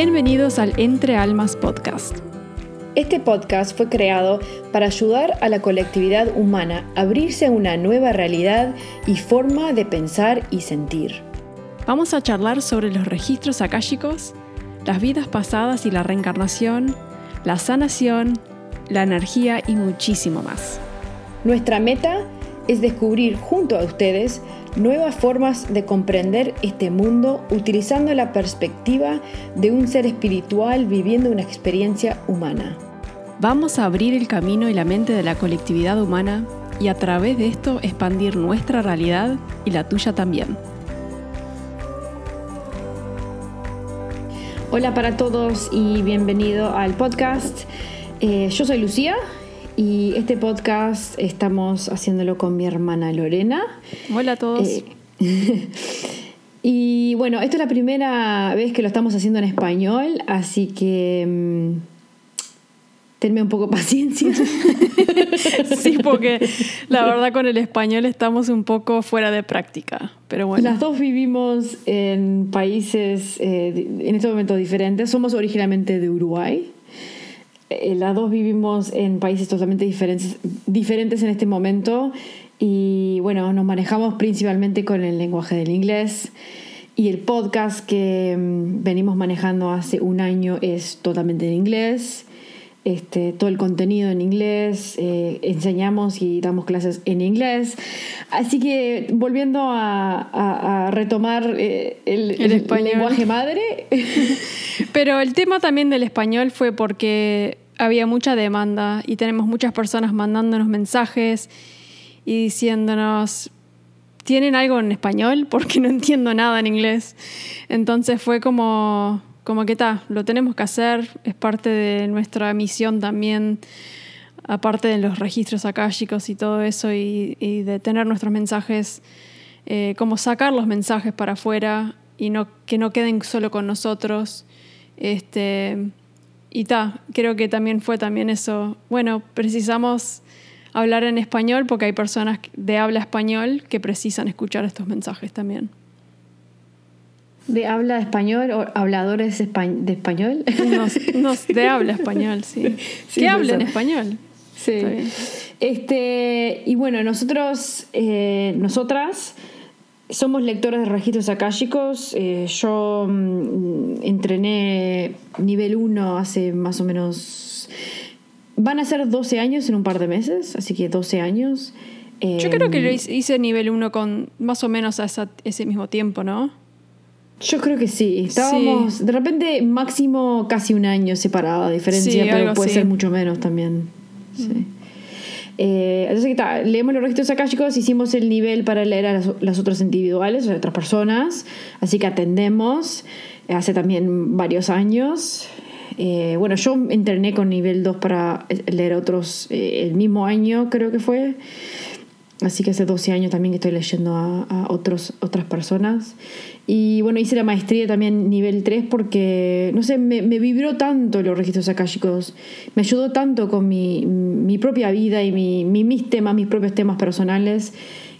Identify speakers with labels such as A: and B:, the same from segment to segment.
A: Bienvenidos al Entre Almas Podcast.
B: Este podcast fue creado para ayudar a la colectividad humana a abrirse a una nueva realidad y forma de pensar y sentir.
A: Vamos a charlar sobre los registros akáshicos, las vidas pasadas y la reencarnación, la sanación, la energía y muchísimo más.
B: Nuestra meta es descubrir junto a ustedes nuevas formas de comprender este mundo utilizando la perspectiva de un ser espiritual viviendo una experiencia humana.
A: Vamos a abrir el camino y la mente de la colectividad humana y a través de esto expandir nuestra realidad y la tuya también.
B: Hola para todos y bienvenido al podcast. Eh, yo soy Lucía y este podcast estamos haciéndolo con mi hermana Lorena.
A: Hola a todos.
B: Eh, y bueno, esta es la primera vez que lo estamos haciendo en español, así que mm, tenme un poco paciencia.
A: sí, porque la verdad con el español estamos un poco fuera de práctica, pero bueno.
B: Las dos vivimos en países eh, en este momento diferentes. Somos originalmente de Uruguay. Eh, las dos vivimos en países totalmente diferentes, diferentes en este momento y bueno, nos manejamos principalmente con el lenguaje del inglés y el podcast que mm, venimos manejando hace un año es totalmente en inglés. Este, todo el contenido en inglés, eh, enseñamos y damos clases en inglés. Así que volviendo a, retomar eh, el, el lenguaje madre.
A: Pero el tema también del español fue porque había mucha demanda y tenemos muchas personas mandándonos mensajes y diciéndonos, ¿tienen algo en español? Porque no entiendo nada en inglés. Entonces fue como, como que está, lo tenemos que hacer, es parte de nuestra misión también, aparte de los registros akáshicos y todo eso, y, de tener nuestros mensajes, eh, como sacar los mensajes para afuera y no, que no queden solo con nosotros. Este, y ta, creo que también fue también eso. Bueno, precisamos hablar en español porque hay personas de habla español que precisan escuchar estos mensajes también.
B: ¿De habla español o habladores de español?
A: de habla español, sí. sí que hablen español.
B: Sí. Este, y bueno, nosotros, eh, nosotras somos lectores de registros akáshicos. Eh, yo mm, entrené nivel 1 hace más o menos... Van a ser 12 años en un par de meses, así que 12 años.
A: yo creo que lo em, hice nivel 1 con más o menos a ese mismo tiempo, ¿no?
B: Yo creo que sí. Estábamos, de repente, máximo casi un año separado, a diferencia, pero puede ser mucho menos también. Sí. Eh, entonces, leemos los registros akáshicos, hicimos el nivel para leer a las, otras individuales, o otras personas, así que atendemos hace también varios años. Eh, bueno, yo entrené con nivel 2 para leer otros eh, el mismo año, creo que fue. Así que hace 12 años también que estoy leyendo a, otros, otras personas. Y bueno, hice la maestría también nivel 3 porque, no sé, me, vibró tanto los registros akáshicos. Me ayudó tanto con mi, mi propia vida y mi, mis temas, mis propios temas personales,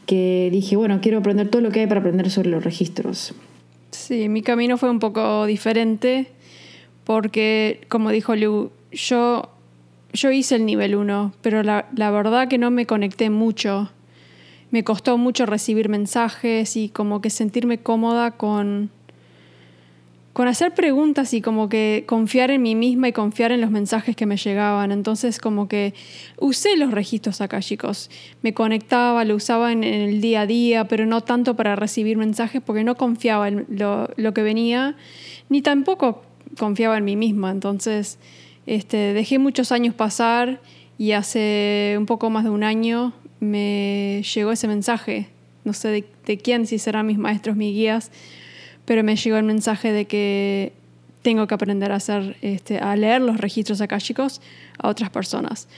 B: que dije, bueno, quiero aprender todo lo que hay para aprender sobre los registros.
A: Sí, mi camino fue un poco diferente porque, como dijo Lu, yo, yo hice el nivel 1, pero la, la verdad que no me conecté mucho me costó mucho recibir mensajes y como que sentirme cómoda con, con hacer preguntas y como que confiar en mí misma y confiar en los mensajes que me llegaban. Entonces como que usé los registros acá, chicos. Me conectaba, lo usaba en, el día a día, pero no tanto para recibir mensajes porque no confiaba en lo, lo que venía, ni tampoco confiaba en mí misma. Entonces este, dejé muchos años pasar y hace un poco más de un año me llegó ese mensaje, no sé de, quién, si serán mis maestros, mis guías, pero me llegó el mensaje de que tengo que aprender a hacer, este, a leer los registros akáshicos a otras personas.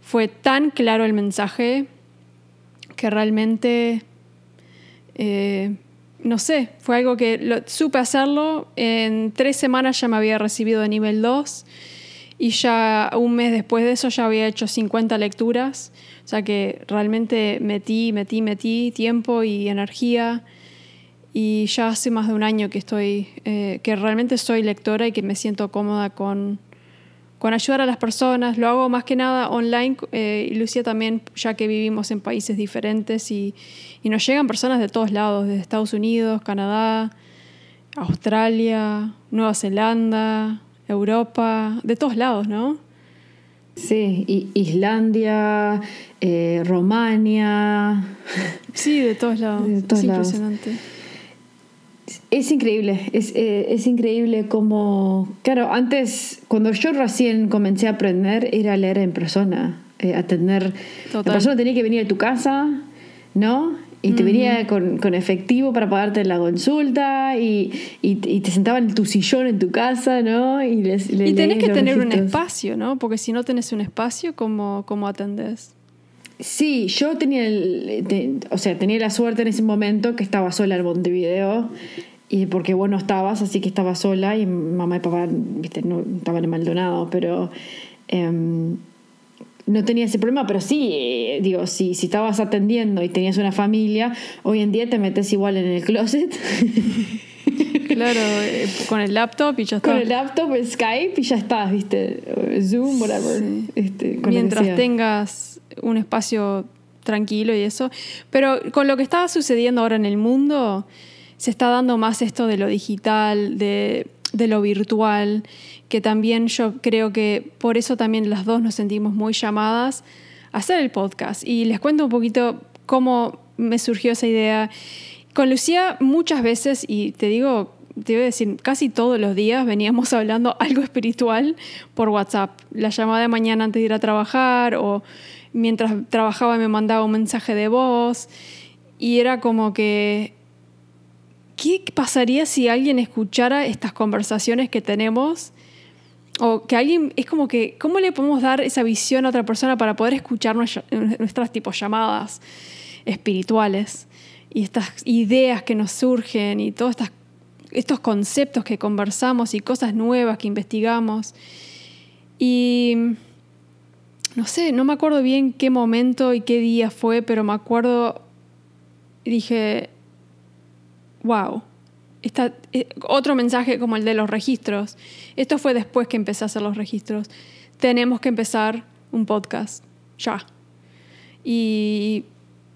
A: Fue tan claro el mensaje que realmente, eh, no sé, fue algo que supe hacerlo. En tres semanas ya me había recibido de nivel 2 y ya un mes después de eso ya había hecho 50 lecturas. O sea que realmente metí, metí, metí tiempo y energía y ya hace más de un año que estoy, eh, que realmente soy lectora y que me siento cómoda con, con ayudar a las personas. Lo hago más que nada online eh, y Lucía también, ya que vivimos en países diferentes y, y, nos llegan personas de todos lados, de Estados Unidos, Canadá, Australia, Nueva Zelanda, Europa, de todos lados, ¿no?
B: Sí, Islandia, eh, Romania.
A: Sí, de todos lados. es impresionante.
B: Es increíble, es, eh, es, increíble como, claro, antes, cuando yo recién comencé a aprender, era leer en persona, eh, atender. La persona tenía que venir a tu casa, ¿no? Y te venía con, con, efectivo para pagarte la consulta y, y, te sentaba en tu sillón en tu casa, ¿no?
A: Y, les, y tenés que tener un espacio, ¿no? Porque si no tenés un espacio, ¿cómo, cómo atendés?
B: Sí, yo tenía, el, o sea, tenía la suerte en ese momento que estaba sola en Montevideo y porque vos no estabas, así que estaba sola y mamá y papá, viste, no estaban en Maldonado, pero em, no tenía ese problema, pero sí, digo, si, si estabas atendiendo y tenías una familia, hoy en día te metes igual en el closet.
A: Claro, eh, con el laptop y ya está.
B: Con el laptop, el Skype y ya estás, ¿viste? Zoom, whatever.
A: Este, Mientras tengas un espacio tranquilo y eso. Pero con lo que está sucediendo ahora en el mundo, se está dando más esto de lo digital, de, de lo virtual, que también yo creo que por eso también las dos nos sentimos muy llamadas a hacer el podcast. Y les cuento un poquito cómo me surgió esa idea. Con Lucía muchas veces, y te digo, te voy a decir, casi todos los días veníamos hablando algo espiritual por WhatsApp. La llamada de mañana antes de ir a trabajar o mientras trabajaba me mandaba un mensaje de voz y era como que, ¿qué pasaría si alguien escuchara estas conversaciones que tenemos? O que alguien, es como que, ¿cómo le podemos dar esa visión a otra persona para poder escuchar nuestras, tipos llamadas espirituales? Y estas ideas que nos surgen y todos estos conceptos que conversamos y cosas nuevas que investigamos. Y no sé, no me acuerdo bien qué momento y qué día fue, pero me acuerdo, dije, wow, eh, otro mensaje como el de los registros. Esto fue después que empecé a hacer los registros. Tenemos que empezar un podcast, ya. Y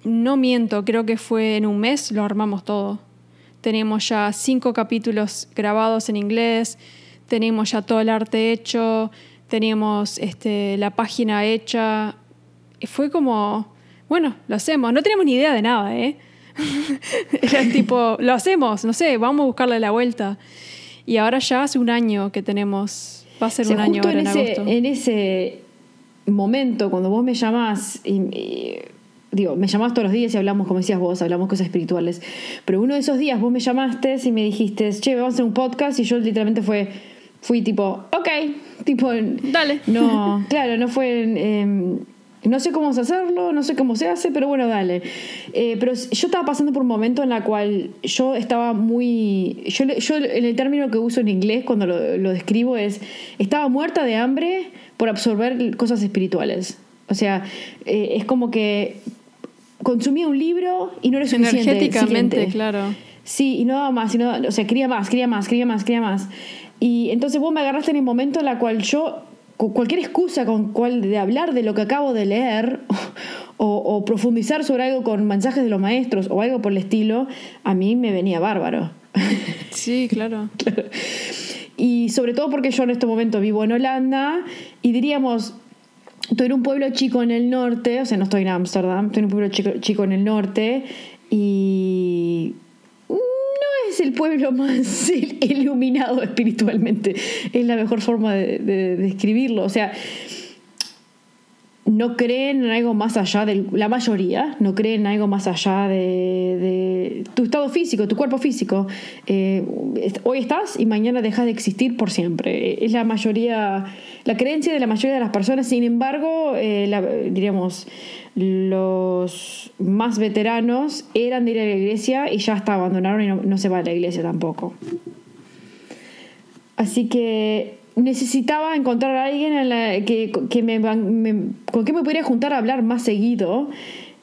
A: no miento, creo que fue en un mes, lo armamos todo. Tenemos ya cinco capítulos grabados en inglés, tenemos ya todo el arte hecho, teníamos este, la página hecha. Fue como, bueno, lo hacemos. No teníamos ni idea de nada, ¿eh? Era tipo, lo hacemos, no sé, vamos a buscarle la vuelta. Y ahora ya hace un año que tenemos, va a ser un año ahora en, agosto.
B: En ese momento, cuando vos me llamás, y, digo, me llamás todos los días y hablamos, como decías vos, hablamos cosas espirituales. Pero uno de esos días vos me llamaste y me dijiste, che, vamos a hacer un podcast, y yo literalmente fue fui tipo, ok, tipo...
A: Dale.
B: No, claro, no fue... Em, no sé cómo hacerlo, no sé cómo se hace, pero bueno, dale. Eh, pero yo estaba pasando por un momento en la cual yo estaba muy... Yo, yo en el término que uso en inglés cuando lo, lo describo es, estaba muerta de hambre por absorber cosas espirituales. O sea, eh, es como que consumía un libro y no era suficiente.
A: Energéticamente, claro.
B: Sí, y no daba más, y o sea, quería más, quería más, quería más, quería más. Y entonces vos me agarraste en el momento en la cual yo, cualquier excusa con cual de hablar de lo que acabo de leer o, profundizar sobre algo con mensajes de los maestros o algo por el estilo, a mí me venía bárbaro.
A: Sí, claro.
B: Y sobre todo porque yo en este momento vivo en Holanda y diríamos, estoy en un pueblo chico en el norte, o sea, no estoy en Ámsterdam, estoy en un pueblo chico, chico en el norte y es el pueblo más iluminado espiritualmente. Es la mejor forma de, describirlo. O sea, no creen en algo más allá de la mayoría, no creen en algo más allá de, tu estado físico, tu cuerpo físico. Eh, hoy estás y mañana dejas de existir por siempre. Es la mayoría, la creencia de la mayoría de las personas. Sin embargo, eh, diríamos, los más veteranos eran de ir a la iglesia y ya hasta abandonaron y no, se va a la iglesia tampoco. Así que necesitaba encontrar a alguien que, me, con quien me pudiera juntar a hablar más seguido.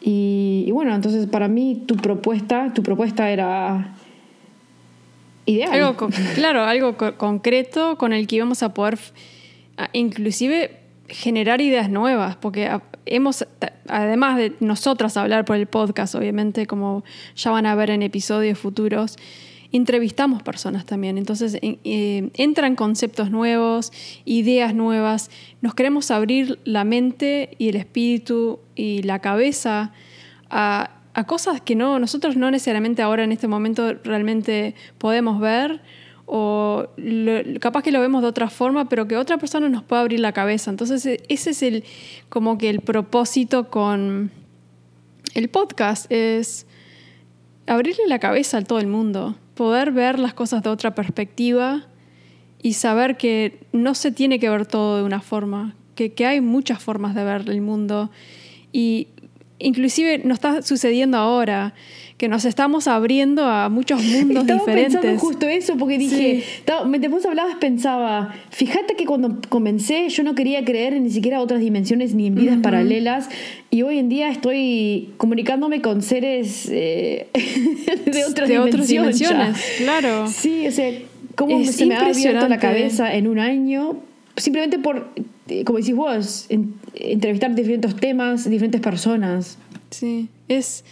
B: Y, bueno, entonces para mí tu propuesta, tu propuesta era ideal.
A: claro, algo concreto con el que íbamos a poder inclusive generar ideas nuevas, porque hemos, además de nosotras hablar por el podcast, obviamente, como ya van a ver en episodios futuros, entrevistamos personas también. Entonces eh, entran conceptos nuevos, ideas nuevas. Nos queremos abrir la mente y el espíritu y la cabeza a, cosas que no, nosotros no necesariamente ahora en este momento realmente podemos ver o capaz que lo vemos de otra forma, pero que otra persona nos pueda abrir la cabeza. Entonces e, ese es el como que el propósito con el podcast es abrirle la cabeza a todo el mundo poder ver las cosas de otra perspectiva y saber que no se tiene que ver todo de una forma, que, hay muchas formas de ver el mundo. Y inclusive nos está sucediendo ahora que nos estamos abriendo a muchos mundos Estaba diferentes.
B: pensando justo eso porque dije, mientras vos hablabas pensaba, fíjate que cuando comencé yo no quería creer ni siquiera otras dimensiones ni en vidas paralelas y hoy en día estoy comunicándome con seres eh, de otras dimensiones.
A: Claro.
B: Sí, o sea, cómo se me ha abierto la cabeza en un año simplemente por, eh, como decís vos, entrevistar diferentes temas, diferentes personas.
A: Sí, es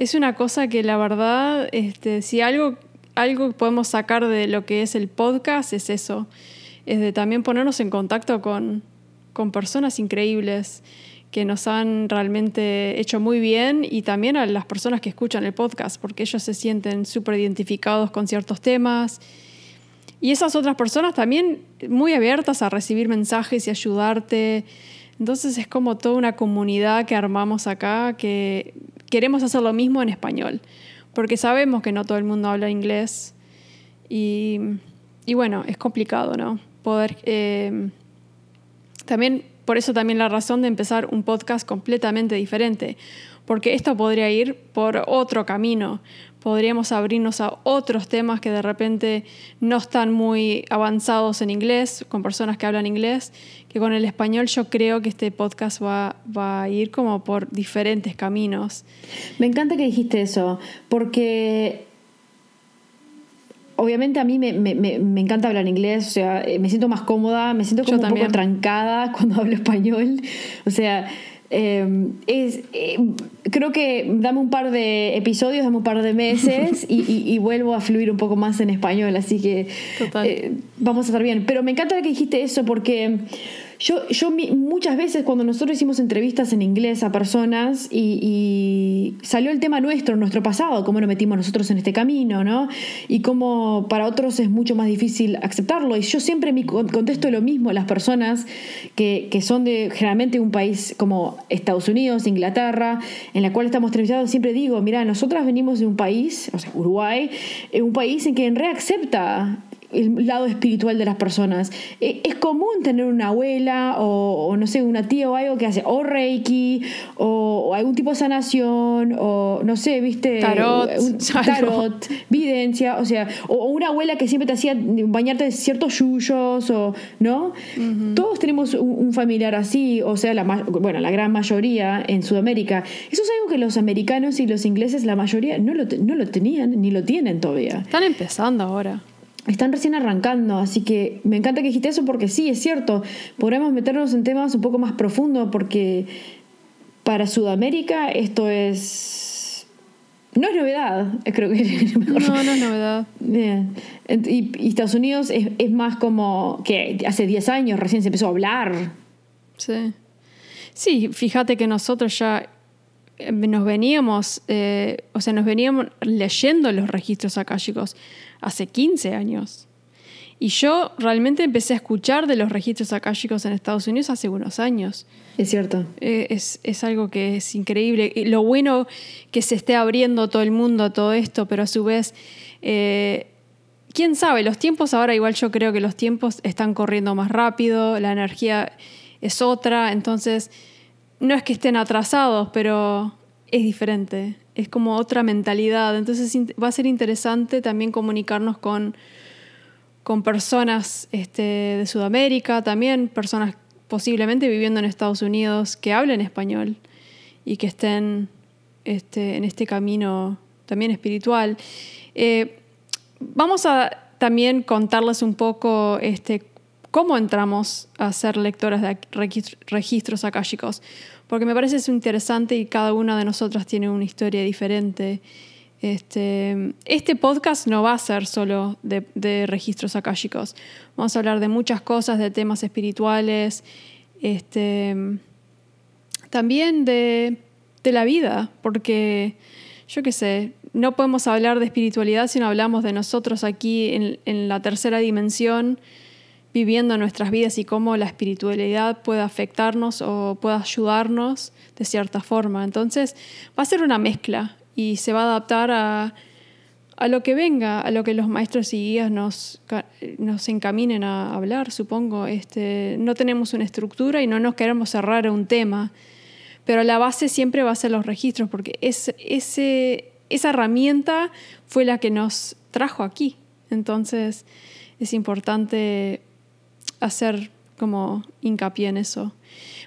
A: es una cosa que la verdad, este, si algo, algo podemos sacar de lo que es el podcast es eso, es de también ponernos en contacto con, con personas increíbles que nos han realmente hecho muy bien y también a las personas que escuchan el podcast, porque ellos se sienten súper identificados con ciertos temas. Y esas otras personas también muy abiertas a recibir mensajes y ayudarte. Entonces es como toda una comunidad que armamos acá que queremos hacer lo mismo en español, porque sabemos que no todo el mundo habla inglés y, bueno, es complicado, ¿no? Poder... Eh, también, por eso también la razón de empezar un podcast completamente diferente, porque esto podría ir por otro camino, podríamos abrirnos a otros temas que de repente no están muy avanzados en inglés, con personas que hablan inglés, que con el español yo creo que este podcast va, va a ir como por diferentes caminos.
B: Me encanta que dijiste eso, porque obviamente a mí me, me, me, encanta hablar inglés, o sea, me siento más cómoda, me siento como un poco trancada cuando hablo español, o sea Em, es, em, creo que dame un par de episodios, dame un par de meses y, vuelvo a fluir un poco más en español, así que eh, vamos a estar bien. Pero me encanta que dijiste eso porque yo, yo muchas veces cuando nosotros hicimos entrevistas en inglés a personas y, salió el tema nuestro, nuestro pasado, cómo nos metimos nosotros en este camino, ¿no? Y cómo para otros es mucho más difícil aceptarlo. Y yo siempre me contesto lo mismo a las personas que, que son de generalmente un país como Estados Unidos, Inglaterra, en la cual estamos entrevistados, siempre digo, mira, nosotras venimos de un país, o sea, Uruguay, un país en que en reaccepta el lado espiritual de las personas. E, es común tener una abuela o, no sé, una tía o algo que hace o reiki o, algún tipo de sanación o no sé, viste,
A: tarot,
B: tarot videncia, o sea, o, una abuela que siempre te hacía bañarte de ciertos yuyos o, ¿no? Todos tenemos un, familiar así, o sea, la, bueno, la gran mayoría en Sudamérica. Eso es algo que los americanos y los ingleses, la mayoría, no lo, no lo tenían ni lo tienen todavía.
A: Están empezando ahora
B: están recién arrancando, así que me encanta que dijiste eso porque sí, es cierto, podremos meternos en temas un poco más profundos porque para Sudamérica esto es... No es novedad, creo que
A: es mejor. No, no es novedad.
B: Y, Estados Unidos es, más como que hace 10 años recién se empezó a hablar.
A: Sí. Sí, fíjate que nosotros ya nos veníamos, eh, o sea, nos veníamos leyendo los registros chicos hace 15 años. Y yo realmente empecé a escuchar de los registros akáshicos en Estados Unidos hace unos años.
B: Es cierto.
A: Eh, es, algo que es increíble. Lo bueno que se esté abriendo todo el mundo a todo esto, pero a su vez, eh, quién sabe, los tiempos ahora igual yo creo que los tiempos están corriendo más rápido, la energía es otra, entonces no es que estén atrasados, pero es diferente es como otra mentalidad. Entonces va a ser interesante también comunicarnos con, con personas este, de Sudamérica, también personas posiblemente viviendo en Estados Unidos que hablen español y que estén este, en este camino también espiritual. Eh, vamos a también contarles un poco este, cómo entramos a ser lectoras de registros akáshicos, porque me parece eso interesante y cada una de nosotras tiene una historia diferente. Este, este podcast no va a ser solo de, registros akáshicos. Vamos a hablar de muchas cosas, de temas espirituales, este, también de, la vida, porque yo qué sé, no podemos hablar de espiritualidad si no hablamos de nosotros aquí en la tercera dimensión viviendo nuestras vidas y cómo la espiritualidad puede afectarnos o puede ayudarnos de cierta forma. Entonces va a ser una mezcla y se va a adaptar a, lo que venga, a lo que los maestros y guías nos, nos encaminen a hablar, supongo. Este, no tenemos una estructura y no nos queremos cerrar a un tema, pero la base siempre va a ser los registros, porque es, ese, esa herramienta fue la que nos trajo aquí. Entonces es importante hacer como hincapié en eso.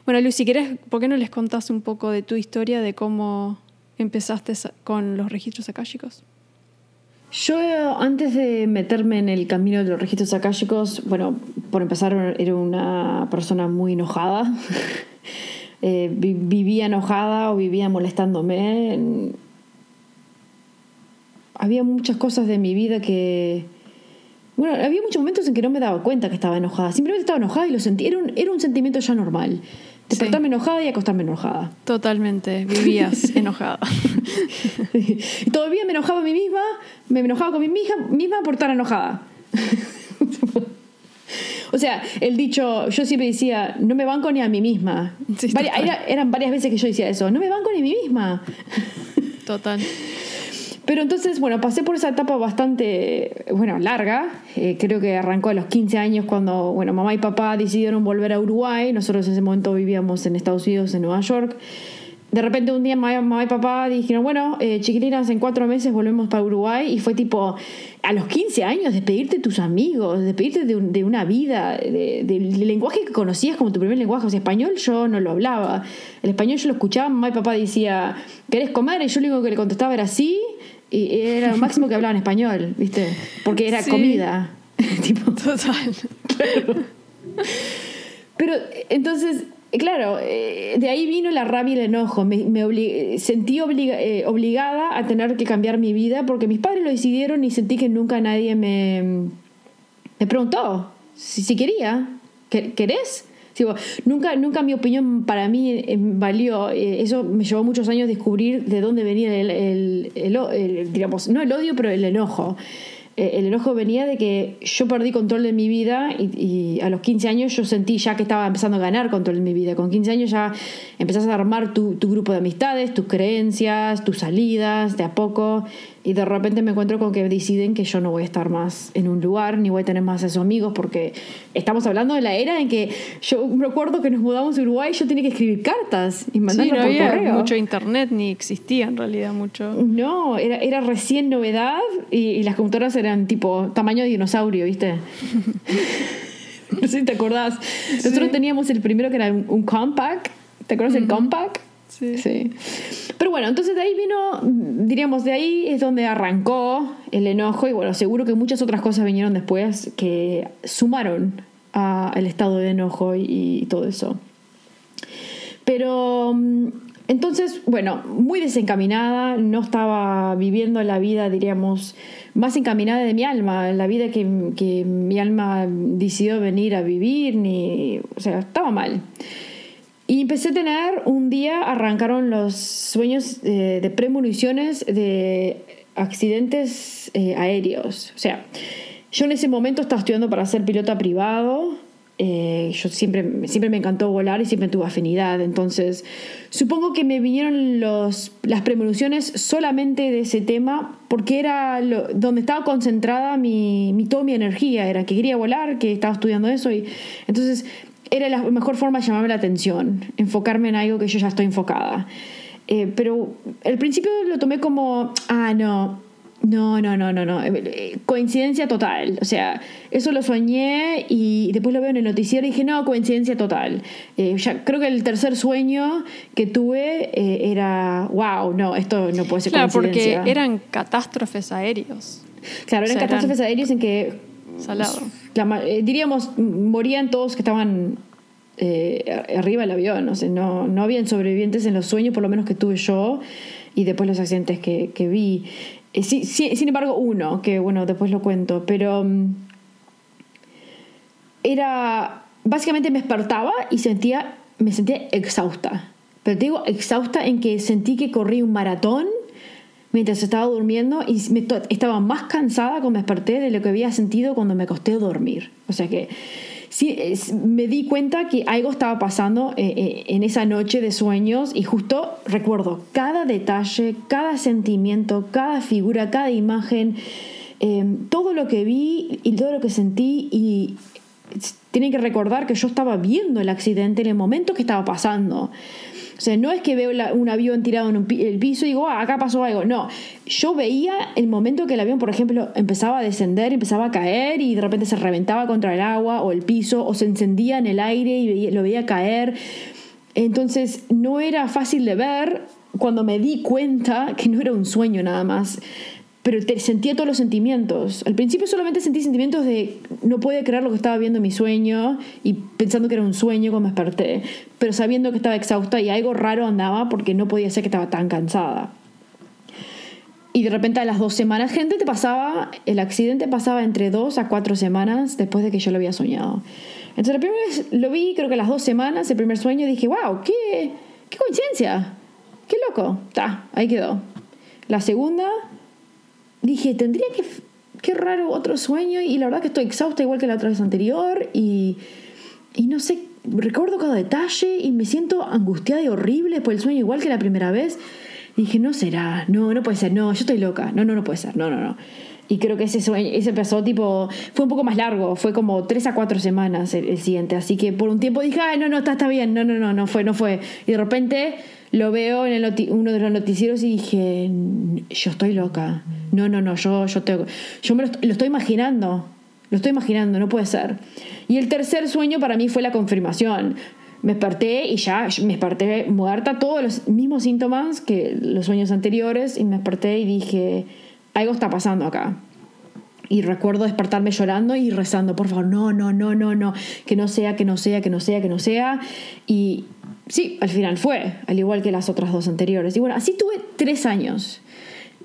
A: Bueno, Luis, si quieres, ¿por qué no les contás un poco de tu historia, de cómo empezaste con los registros akáshicos?
B: Yo antes de meterme en el camino de los registros akáshicos, bueno, por empezar era una persona muy enojada. Eh, vivía enojada o vivía molestándome. Había muchas cosas de mi vida que, bueno, había muchos momentos en que no me daba cuenta que estaba enojada. Simplemente estaba enojada y lo sentí. Era un, era un sentimiento ya normal. Despertarme enojada y acostarme enojada.
A: Totalmente. Vivías enojada.
B: y todavía me enojaba a mí misma. Me enojaba con mi misma, misma por estar enojada. o sea, el dicho, yo siempre decía, no me banco ni a mí misma. eran varias veces que yo decía eso, no me banco ni a mí misma.
A: Total.
B: Pero entonces, bueno, pasé por esa etapa bastante, bueno, larga. Eh, creo que arrancó a los 15 años cuando, bueno, mamá y papá decidieron volver a Uruguay. Nosotros en ese momento vivíamos en Estados Unidos, en Nueva York. De repente un día mamá y papá dijeron, bueno, eh, chiquilinas, en cuatro meses volvemos para Uruguay. Y fue tipo, a los 15 años, despedirte de tus amigos, despedirte de, de una vida, del lenguaje que conocías como tu primer lenguaje. O sea, español yo no lo hablaba. El español yo lo escuchaba, mamá y papá decía, ¿querés comer? Y yo lo único que le contestaba era sí y era lo máximo que hablaban español, ¿viste? Porque era comida.
A: Total.
B: Pero entonces, claro, eh, de ahí vino la rabia y el enojo. Me, sentí eh, obligada a tener que cambiar mi vida porque mis padres lo decidieron y sentí que nunca nadie me, me preguntó si, si quería. ¿Querés? Nunca, nunca mi opinión para mí eh, valió. Eh, eso me llevó muchos años descubrir de dónde venía el, el, digamos, no el odio, pero el enojo. Eh, el enojo venía de que yo perdí control de mi vida y, a los 15 años yo sentí ya que estaba empezando a ganar control de mi vida. Con 15 años ya empezás a armar tu, tu grupo de amistades, tus creencias, tus salidas, de a poco y de repente me encuentro con que deciden que yo no voy a estar más en un lugar ni voy a tener más a esos amigos porque estamos hablando de la era en que yo recuerdo que nos mudamos a Uruguay y yo tenía que escribir cartas y mandarlas
A: sí,
B: no había
A: mucho internet ni existía en realidad mucho.
B: No era, era recién novedad y, las computadoras eran tipo tamaño de dinosaurio viste no sé si te acordás. Nosotros teníamos el primero que era un, compact ¿te acuerdas del compact?
A: Sí. sí.
B: Pero bueno, entonces de ahí vino, diríamos, de ahí es donde arrancó el enojo y bueno, seguro que muchas otras cosas vinieron después que sumaron al estado de enojo y, todo eso. Pero mm, entonces, bueno, muy desencaminada, no estaba viviendo la vida, diríamos, más encaminada de mi alma, la vida que, que mi alma decidió venir a vivir, ni, o sea, estaba mal. Y empecé a tener, un día arrancaron los sueños de premoniciones de accidentes eh, aéreos. O sea, yo en ese momento estaba estudiando para ser pilota privado. Eh, yo siempre, siempre me encantó volar y siempre tuve afinidad. Entonces, supongo que me vinieron los, las premoniciones solamente de ese tema porque era donde estaba concentrada mi, mi, toda mi energía. Era que quería volar, que estaba estudiando eso. Y, entonces, era la mejor forma de llamarme la atención, enfocarme en algo que yo ya estoy enfocada. Eh, pero al principio lo tomé como, ah, no, no, no, no, no, no, eh, coincidencia total. O sea, eso lo soñé y después lo veo en el noticiero y dije, no, coincidencia total. Eh, ya, creo que el tercer sueño que tuve era, wow, no, esto no puede ser
A: claro, porque eran catástrofes aéreos.
B: Claro, eran catástrofes aéreas en que.
A: Salado.
B: Eh, diríamos, morían todos que estaban eh, arriba del avión. O sea, no, no habían sobrevivientes en los sueños, por lo menos que tuve yo, y después los accidentes que, que vi. Eh, sin embargo, uno, que bueno, después lo cuento, pero. Mm, era. Básicamente me despertaba y sentía, me sentía exhausta. Pero te digo, exhausta en que sentí que corrí un maratón mientras estaba durmiendo y estaba más cansada cuando desperté de lo que había sentido cuando me acosté dormir. O sea que sí, me di cuenta que algo estaba pasando eh, eh, en esa noche de sueños y justo recuerdo cada detalle, cada sentimiento, cada figura, cada imagen, em, todo lo que vi y todo lo que sentí y tienen que recordar que yo estaba viendo el accidente en el momento que estaba pasando. O sea, no es que veo un avión tirado en el piso y digo, ah, acá pasó algo. No, yo veía el momento que el avión, por ejemplo, empezaba a descender, empezaba a caer y de repente se reventaba contra el agua o el piso o se encendía en el aire y lo veía caer. Entonces no era fácil de ver cuando me di cuenta que no era un sueño nada más pero sentía todos los sentimientos. Al principio solamente sentí sentimientos de no puede creer lo que estaba viendo en mi sueño y pensando que era un sueño cuando me desperté, pero sabiendo que estaba exhausta y algo raro andaba porque no podía ser que estaba tan cansada. Y de repente a las dos semanas, gente, te pasaba, el accidente pasaba entre dos a cuatro semanas después de que yo lo había soñado. Entonces la primera vez lo vi, creo que a las dos semanas, el primer sueño, dije, wow, qué, qué coincidencia, qué loco. Está, ahí quedó. La segunda, dije, tendría que... Qué raro otro sueño y la verdad que estoy exhausta igual que la otra vez anterior y, y no sé, recuerdo cada detalle y me siento angustiada y horrible por el sueño igual que la primera vez. Y dije, no será, no, no puede ser, no, yo estoy loca, no, no, no puede ser, no, no, no. Y creo que ese sueño, ese empezó tipo, fue un poco más largo, fue como tres a cuatro semanas el, siguiente. Así que por un tiempo dije, ay, no, no, está, está bien, no, no, no, no fue, no fue. Y de repente lo veo en el uno de los noticieros y dije, yo estoy loca. No, no, no, yo, yo, tengo, yo me lo, estoy imaginando. Lo estoy imaginando, no puede ser. Y el tercer sueño para mí fue la confirmación. Me desperté y ya me desperté muerta, todos los mismos síntomas que los sueños anteriores, y me desperté y dije, algo está pasando acá. Y recuerdo despertarme llorando y rezando, por favor, no, no, no, no, no, que no sea, que no sea, que no sea, que no sea. Y, Sí, al final fue, al igual que las otras dos anteriores. Y bueno, así tuve tres años.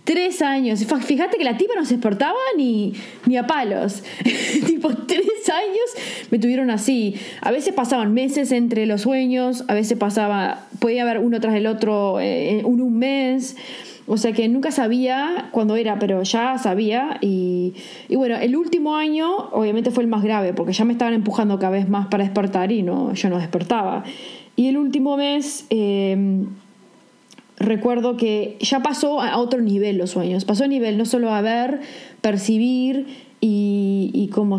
B: Tres años. Fíjate que la tipa no se exportaba ni, ni a palos. tipo, tres años me tuvieron así. A veces pasaban meses entre los sueños, a veces pasaba, podía haber uno tras el otro eh, un, mes. O sea que nunca sabía cuándo era, pero ya sabía. Y, y, bueno, el último año obviamente fue el más grave, porque ya me estaban empujando cada vez más para despertar y no, yo no despertaba. Y el último mes em, recuerdo que ya pasó a otro nivel los sueños. Pasó a nivel no solo a ver, percibir y, como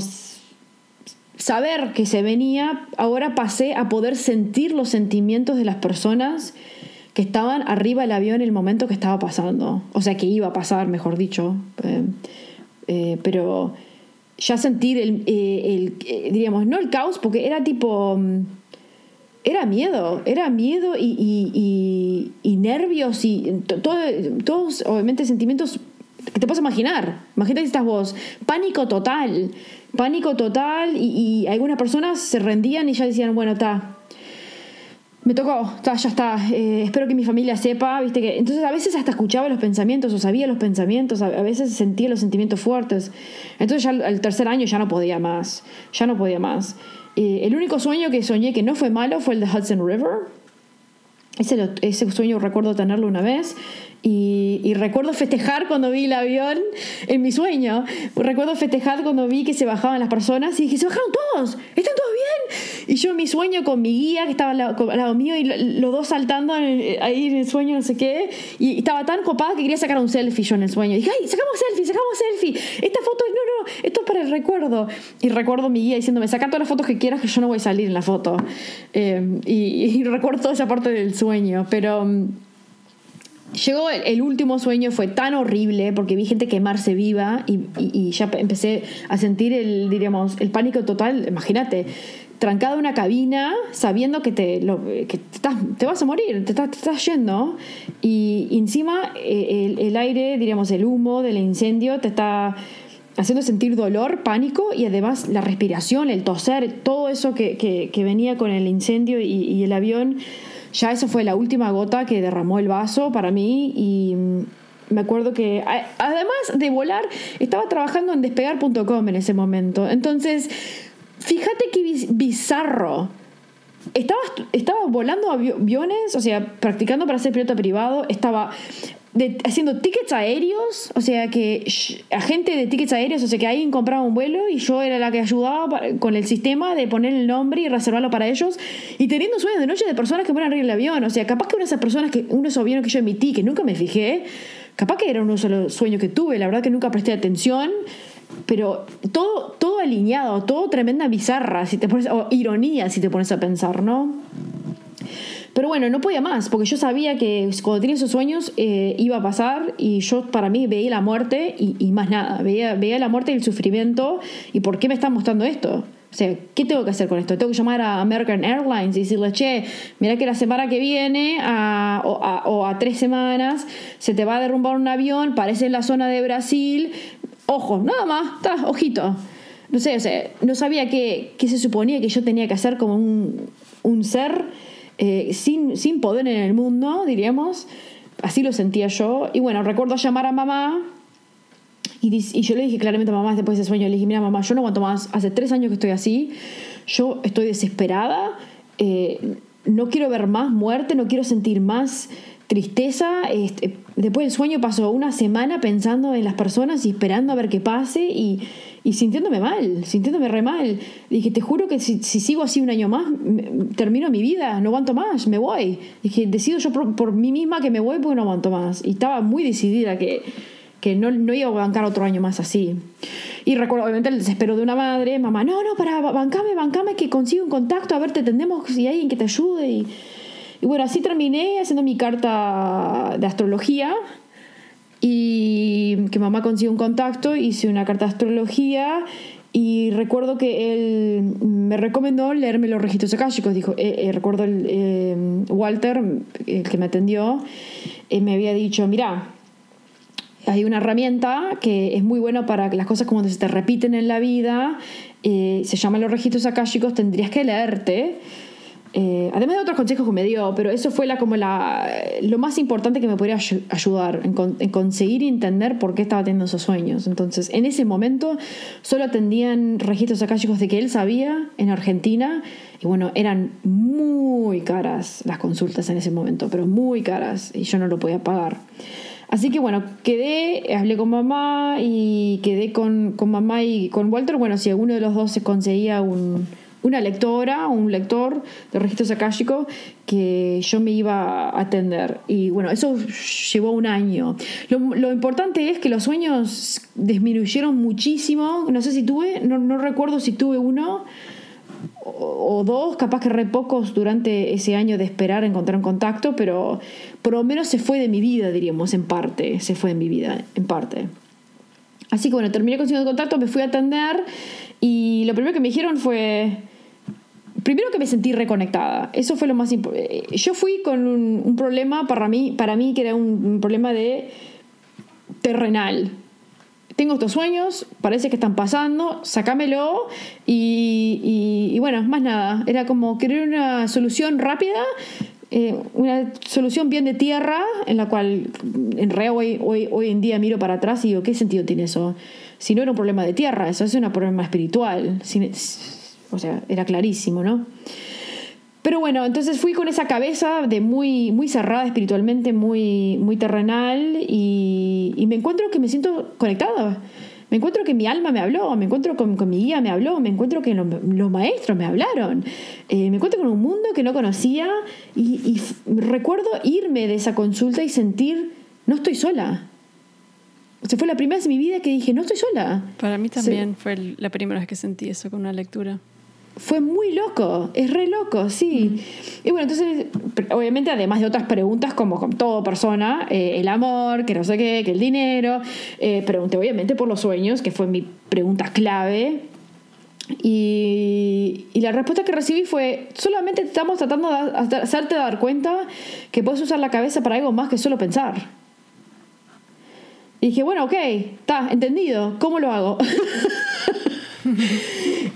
B: saber que se venía, ahora pasé a poder sentir los sentimientos de las personas que estaban arriba del avión en el momento que estaba pasando. O sea, que iba a pasar, mejor dicho. Em, eh, pero ya sentir el, eh, eh, diríamos, no el caos, porque era tipo era miedo, era miedo y, nervios y todos, obviamente, sentimientos que te puedes imaginar. Imagínate si estás vos, pánico total, pánico total y, algunas personas se rendían y ya decían, bueno, está, me tocó, ya está, eh, espero que mi familia sepa, viste que... Entonces a veces hasta escuchaba los pensamientos o sabía los pensamientos, a, veces sentía los sentimientos fuertes. Entonces ya el tercer año ya no podía más, ya no podía más. Eh, el único sueño que soñé que no fue malo fue el de Hudson River. Ese, ese sueño recuerdo tenerlo una vez y, recuerdo festejar cuando vi el avión en mi sueño. Recuerdo festejar cuando vi que se bajaban las personas y dije, se bajaron todos, están todos bien. Y yo en mi sueño con mi guía que estaba al lado, mío y los dos saltando ahí en el sueño, no sé qué. Y estaba tan copada que quería sacar un selfie yo en el sueño. Y dije, ay, sacamos selfie, sacamos selfie. Esta foto, no, no, esto es para el recuerdo. Y recuerdo mi guía diciéndome, saca todas las fotos que quieras que yo no voy a salir en la foto. Eh, y, y recuerdo toda esa parte del sueño. Pero Llegó el, último sueño, fue tan horrible porque vi gente quemarse viva y, ya empecé a sentir el, diríamos, el pánico total. Imagínate, trancada en una cabina sabiendo que te, te, vas a morir, te, estás yendo y, encima eh, el, aire, diríamos el humo del incendio te está haciendo sentir dolor, pánico y además la respiración, el toser, todo eso que, venía con el incendio y, el avión, ya eso fue la última gota que derramó el vaso para mí y mm, me acuerdo que además de volar estaba trabajando en despegar.com en ese momento. Entonces Fíjate qué bizarro. Estaba, estaba volando aviones, o sea, practicando para ser piloto privado, estaba haciendo tickets aéreos, o sea que agente de tickets aéreos, o sea que alguien compraba un vuelo y yo era la que ayudaba con el sistema de poner el nombre y reservarlo para ellos y teniendo sueños de noche de personas que mueren arriba del avión, o sea, capaz que una de esas personas que uno de esos aviones que yo emití que nunca me fijé, capaz que era uno de los sueños que tuve, la verdad que nunca presté atención pero todo, todo alineado, todo tremenda bizarra, si te pones, o ironía si te pones a pensar, ¿no? Pero bueno, no podía más, porque yo sabía que cuando tenía esos sueños eh, iba a pasar y yo para mí veía la muerte y, más nada, veía, veía la muerte y el sufrimiento y por qué me están mostrando esto. O sea, ¿qué tengo que hacer con esto? Tengo que llamar a American Airlines y decirle, che, mira que la semana que viene o, a, o, a, tres semanas se te va a derrumbar un avión, parece en la zona de Brasil, Ojo, nada más, está, ojito. No sé, o sea, no sabía qué, se suponía que yo tenía que hacer como un, ser eh, sin, sin poder en el mundo, diríamos. Así lo sentía yo. Y bueno, recuerdo llamar a mamá y, yo le dije claramente a mamá después de ese sueño, le dije, mira mamá, yo no aguanto más, hace tres años que estoy así, yo estoy desesperada, eh, no quiero ver más muerte, no quiero sentir más tristeza. Este, después del sueño pasó una semana pensando en las personas y esperando a ver qué pase y, sintiéndome mal, sintiéndome re mal. Dije, te juro que si, sigo así un año más, termino mi vida, no aguanto más, me voy. Dije, decido yo por, mí misma que me voy porque no aguanto más. Y estaba muy decidida que, que no, no iba a bancar otro año más así. Y recuerdo obviamente el desespero de una madre, mamá, no, no, para, bancame, bancame, que consigo un contacto, a ver, te tendemos si hay alguien que te ayude. Y, y bueno, así terminé haciendo mi carta de astrología y que mamá consiguió un contacto, hice una carta de astrología y recuerdo que él me recomendó leerme los registros akáshicos. Dijo, eh, eh, recuerdo el, eh, Walter, el que me atendió, me había dicho, mira, hay una herramienta que es muy buena para las cosas como se te repiten en la vida, se llaman los registros akáshicos, tendrías que leerte eh, además de otros consejos que me dio, pero eso fue la, como la, lo más importante que me podría ayudar en, conseguir entender por qué estaba teniendo esos sueños. Entonces, en ese momento solo atendían registros akáshicos de que él sabía en Argentina y bueno, eran muy caras las consultas en ese momento, pero muy caras y yo no lo podía pagar. Así que bueno, quedé, hablé con mamá y quedé con, con mamá y con Walter. Bueno, si alguno de los dos se conseguía un una lectora, un lector de registros akáshicos que yo me iba a atender. Y bueno, eso llevó un año. Lo, importante es que los sueños disminuyeron muchísimo. No sé si tuve, no, recuerdo si tuve uno o, dos, capaz que re pocos durante ese año de esperar encontrar un contacto, pero por lo menos se fue de mi vida, diríamos, en parte. Se fue de mi vida, en parte. Así que bueno, terminé consiguiendo contacto, me fui a atender y lo primero que me dijeron fue, primero que me sentí reconectada. Eso fue lo más importante. Eh, yo fui con un, problema para mí, para mí que era un, problema de terrenal. Tengo estos sueños, parece que están pasando, sacámelo y, y, bueno, más nada. Era como querer una solución rápida, eh, una solución bien de tierra, en la cual en realidad hoy, hoy, hoy en día miro para atrás y digo, ¿qué sentido tiene eso? Si no era un problema de tierra, eso es un problema espiritual. O sea, era clarísimo, ¿no? Pero bueno, entonces fui con esa cabeza de muy, muy cerrada espiritualmente, muy, muy terrenal y, y me encuentro que me siento conectada. Me encuentro que mi alma me habló, me encuentro con, con mi guía me habló, me encuentro que los maestros me hablaron, eh, me encuentro con un mundo que no conocía y, y recuerdo irme de esa consulta y sentir, no estoy sola, o sea, fue la primera vez en mi vida que dije, no estoy sola.
A: Para mí también fue la primera vez que sentí eso con una lectura
B: fue muy loco, es re loco, sí. Y bueno, entonces, obviamente, además de otras preguntas, como con toda persona, eh, el amor, que no sé qué, que el dinero, eh, pregunté obviamente por los sueños, que fue mi pregunta clave. Y, y, la respuesta que recibí fue, solamente estamos tratando de hacerte dar cuenta que puedes usar la cabeza para algo más que solo pensar. Y dije, bueno, ok, está, entendido, ¿cómo lo hago?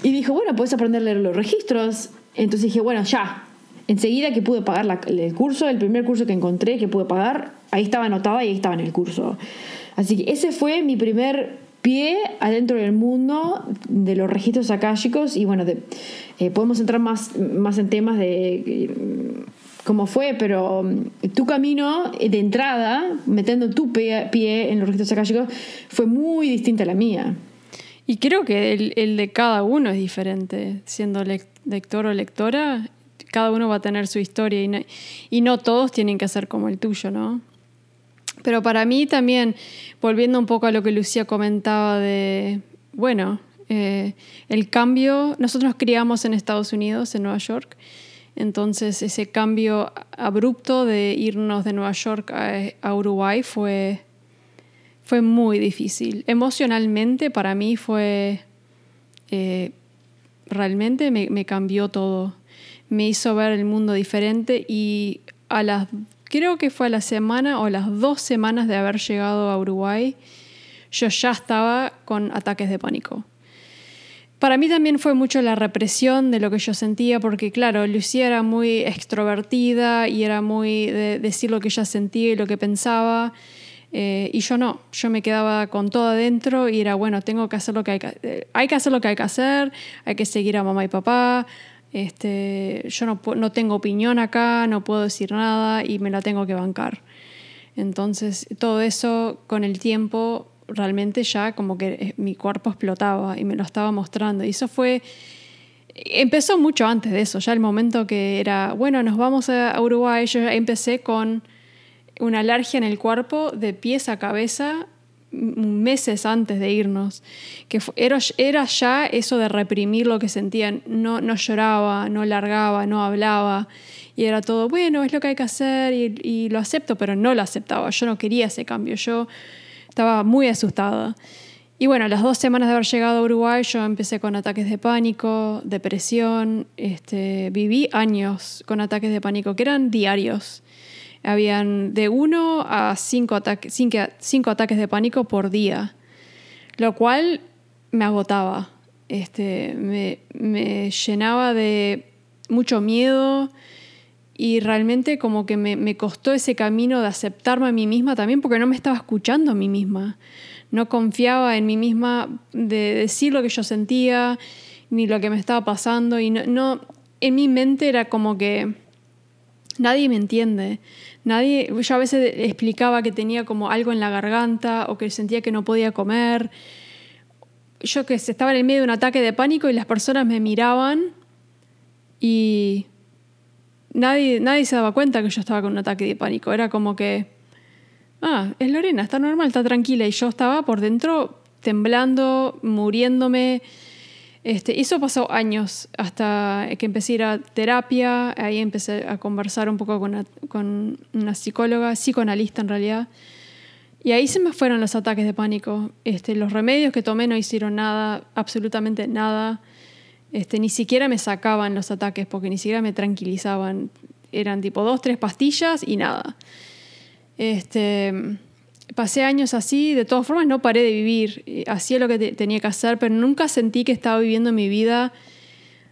B: y dijo, bueno, puedes aprender a leer los registros. Entonces dije, bueno, ya. Enseguida que pude pagar el curso, el primer curso que encontré que pude pagar, ahí estaba anotada y ahí estaba en el curso. Así que ese fue mi primer pie adentro del mundo de los registros akáshicos y bueno, eh, podemos entrar más, más en temas de eh, cómo fue, pero mm, tu camino de entrada, metiendo tu pie, pie en los registros akáshicos, fue muy distinta a la mía.
A: Y creo que el, el de cada uno es diferente, siendo lector o lectora, cada uno va a tener su historia y no, y no todos tienen que ser como el tuyo, ¿no? Pero para mí también, volviendo un poco a lo que Lucía comentaba de, bueno, eh, el cambio, nosotros nos criamos en Estados Unidos, en Nueva York, entonces ese cambio abrupto de irnos de Nueva York a, Uruguay fue, fue muy difícil. Emocionalmente para mí fue, eh, realmente me, cambió todo, me hizo ver el mundo diferente y a las creo que fue a la semana o las dos semanas de haber llegado a Uruguay, yo ya estaba con ataques de pánico. Para mí también fue mucho la represión de lo que yo sentía, porque claro, Lucía era muy extrovertida y era muy de decir lo que ella sentía y lo que pensaba, eh, y yo no, yo me quedaba con todo adentro y era, bueno, tengo que hacer lo que hay que, eh, hay que hacer lo que hay que hacer, hay que seguir a mamá y papá, este, yo no, no tengo opinión acá, no puedo decir nada y me la tengo que bancar. Entonces, todo eso con el tiempo realmente ya como que eh, mi cuerpo explotaba y me lo estaba mostrando. Y eso fue, empezó mucho antes de eso, ya el momento que era, bueno, nos vamos a Uruguay, yo empecé con una alergia en el cuerpo de pies a cabeza meses antes de irnos, que era, ya eso de reprimir lo que sentían, no, no lloraba, no largaba, no hablaba, y era todo, bueno, es lo que hay que hacer y, lo acepto, pero no lo aceptaba, yo no quería ese cambio, yo estaba muy asustada. Y bueno, las dos semanas de haber llegado a Uruguay yo empecé con ataques de pánico, depresión, este, viví años con ataques de pánico que eran diarios. Habían de uno a cinco, ataques, cinco, ataques de pánico por día, lo cual me agotaba, este, me, llenaba de mucho miedo y realmente como que me, costó ese camino de aceptarme a mí misma también porque no me estaba escuchando a mí misma. No confiaba en mí misma de decir lo que yo sentía ni lo que me estaba pasando y no en mi mente era como que nadie me entiende. Nadie, yo a veces explicaba que tenía como algo en la garganta o que sentía que no podía comer. Yo que estaba en el medio de un ataque de pánico y las personas me miraban y nadie, nadie se daba cuenta que yo estaba con un ataque de pánico. Era como que, ah, es Lorena, está normal, está tranquila. Y yo estaba por dentro temblando, muriéndome. Este, eso pasó años hasta que empecé a ir a terapia, ahí empecé a conversar un poco con una, con psicóloga, psicoanalista en realidad, y ahí se me fueron los ataques de pánico. Este, los remedios que tomé no hicieron nada, absolutamente nada. Este, ni siquiera me sacaban los ataques porque ni siquiera me tranquilizaban. Eran tipo dos, tres pastillas y nada. Este, pasé años así, de todas formas no paré de vivir, hacía lo que tenía que hacer, pero nunca sentí que estaba viviendo mi vida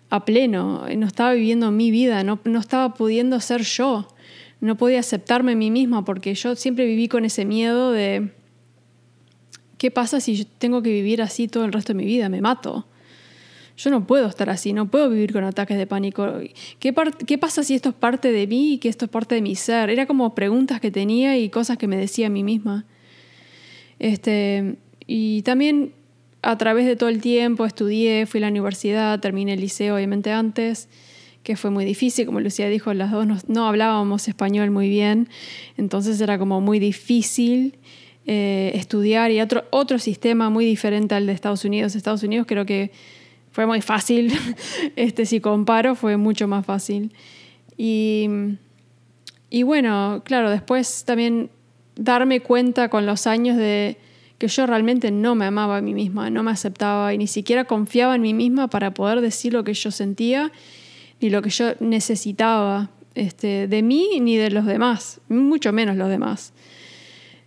A: a pleno, no estaba viviendo mi vida, no, no estaba pudiendo ser yo, no podía aceptarme a mí misma porque yo siempre viví con ese miedo de, ¿qué pasa si yo tengo que vivir así todo el resto de mi vida? Me mato. Yo no puedo estar así, no puedo vivir con ataques de pánico. ¿Qué, ¿Qué, pasa si esto es parte de mí y que esto es parte de mi ser? Era como preguntas que tenía y cosas que me decía a mí misma. Este, y también a través de todo el tiempo estudié, fui a la universidad, terminé el liceo obviamente antes, que fue muy difícil, como Lucía dijo, las dos no, hablábamos español muy bien, entonces era como muy difícil eh, estudiar y otro, otro sistema muy diferente al de Estados Unidos. Estados Unidos creo que fue muy fácil. Este, si comparo, fue mucho más fácil. Y, y bueno, claro, después también darme cuenta con los años de que yo realmente no me amaba a mí misma, no me aceptaba y ni siquiera confiaba en mí misma para poder decir lo que yo sentía ni lo que yo necesitaba este, de mí ni de los demás, mucho menos los demás.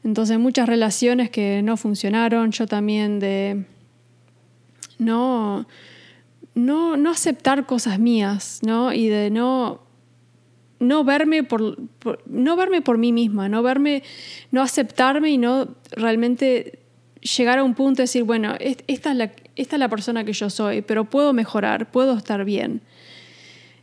A: Entonces muchas relaciones que no funcionaron, yo también de no, no, no aceptar cosas mías, ¿no? Y de no, no verme por, no verme por mí misma, no verme, no aceptarme y no realmente llegar a un punto de decir, bueno, esta es la, esta es la persona que yo soy, pero puedo mejorar, puedo estar bien.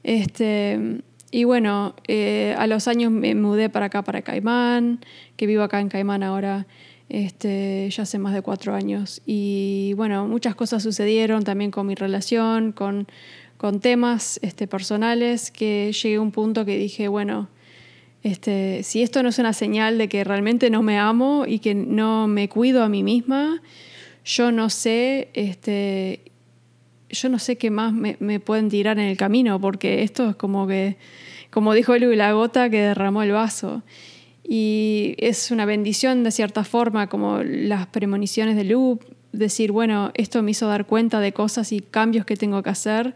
A: Este, y bueno, eh, a los años me mudé para acá, para Caimán, que vivo acá en Caimán ahora este, ya hace más de cuatro años. Y bueno, muchas cosas sucedieron también con mi relación, con, con temas este, personales, que llegué a un punto que dije, bueno, este, si esto no es una señal de que realmente no me amo y que no me cuido a mí misma, yo no sé, este, yo no sé qué más me, me pueden tirar en el camino, porque esto es como que, como dijo Lu, la gota que derramó el vaso. Y es una bendición de cierta forma, como las premoniciones de Loop, decir, bueno, esto me hizo dar cuenta de cosas y cambios que tengo que hacer.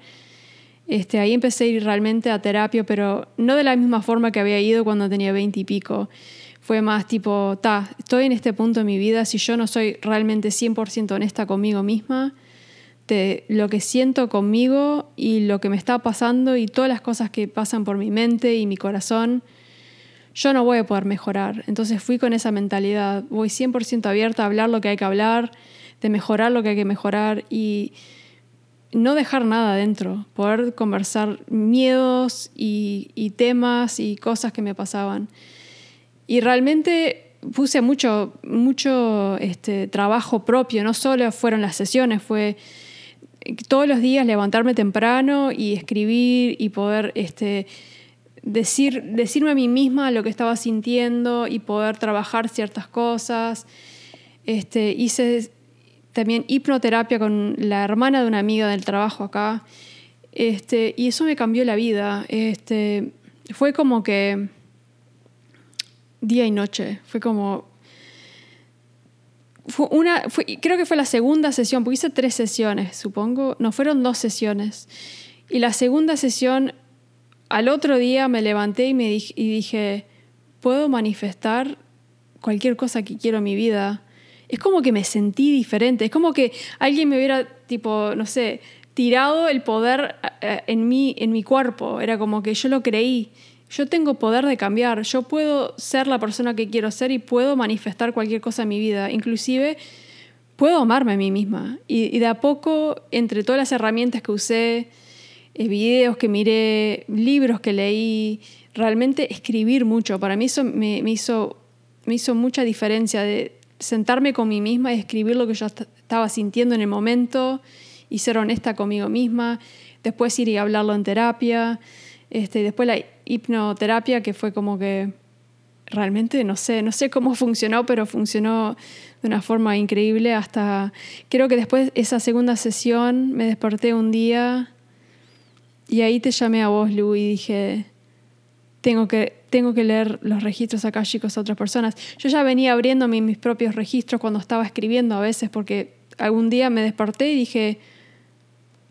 A: Este, ahí empecé a ir realmente a terapia, pero no de la misma forma que había ido cuando tenía veinte y pico. Fue más tipo, ta, estoy en este punto de mi vida, si yo no soy realmente 100% honesta conmigo misma, de lo que siento conmigo y lo que me está pasando y todas las cosas que pasan por mi mente y mi corazón, yo no voy a poder mejorar. Entonces fui con esa mentalidad, voy 100% abierta a hablar lo que hay que hablar, de mejorar lo que hay que mejorar y no dejar nada adentro, poder conversar miedos y, temas y cosas que me pasaban. Y realmente puse mucho, mucho este, trabajo propio, no solo fueron las sesiones, fue todos los días levantarme temprano y escribir y poder... Este, decir, decirme a mí misma lo que estaba sintiendo y poder trabajar ciertas cosas. Este, hice también hipnoterapia con la hermana de una amiga del trabajo acá. Este, y eso me cambió la vida. Este, fue como que día y noche. Fue como. Fue una, creo que fue la segunda sesión, porque hice tres sesiones, supongo. No, fueron dos sesiones. Y la segunda sesión al otro día me levanté y, me dije, puedo manifestar cualquier cosa que quiero en mi vida. Es como que me sentí diferente, es como que alguien me hubiera, tipo, no sé, tirado el poder eh, en mí, en mi cuerpo. Era como que yo lo creí. Yo tengo poder de cambiar, yo puedo ser la persona que quiero ser y puedo manifestar cualquier cosa en mi vida. Inclusive puedo amarme a mí misma. Y, de a poco, entre todas las herramientas que usé, eh, videos que miré, libros que leí, realmente escribir mucho. Para mí eso me, hizo, me hizo mucha diferencia de sentarme con mí misma y escribir lo que yo estaba sintiendo en el momento y ser honesta conmigo misma. Después ir y hablarlo en terapia. Este, después la hipnoterapia, que fue como que realmente no sé, no sé cómo funcionó, pero funcionó de una forma increíble hasta creo que después esa segunda sesión me desperté un día y ahí te llamé a vos, Lu, y dije, tengo que, tengo que leer los registros acá, chicos, a otras personas. Yo ya venía abriendo mis propios registros cuando estaba escribiendo a veces, porque algún día me desperté y dije,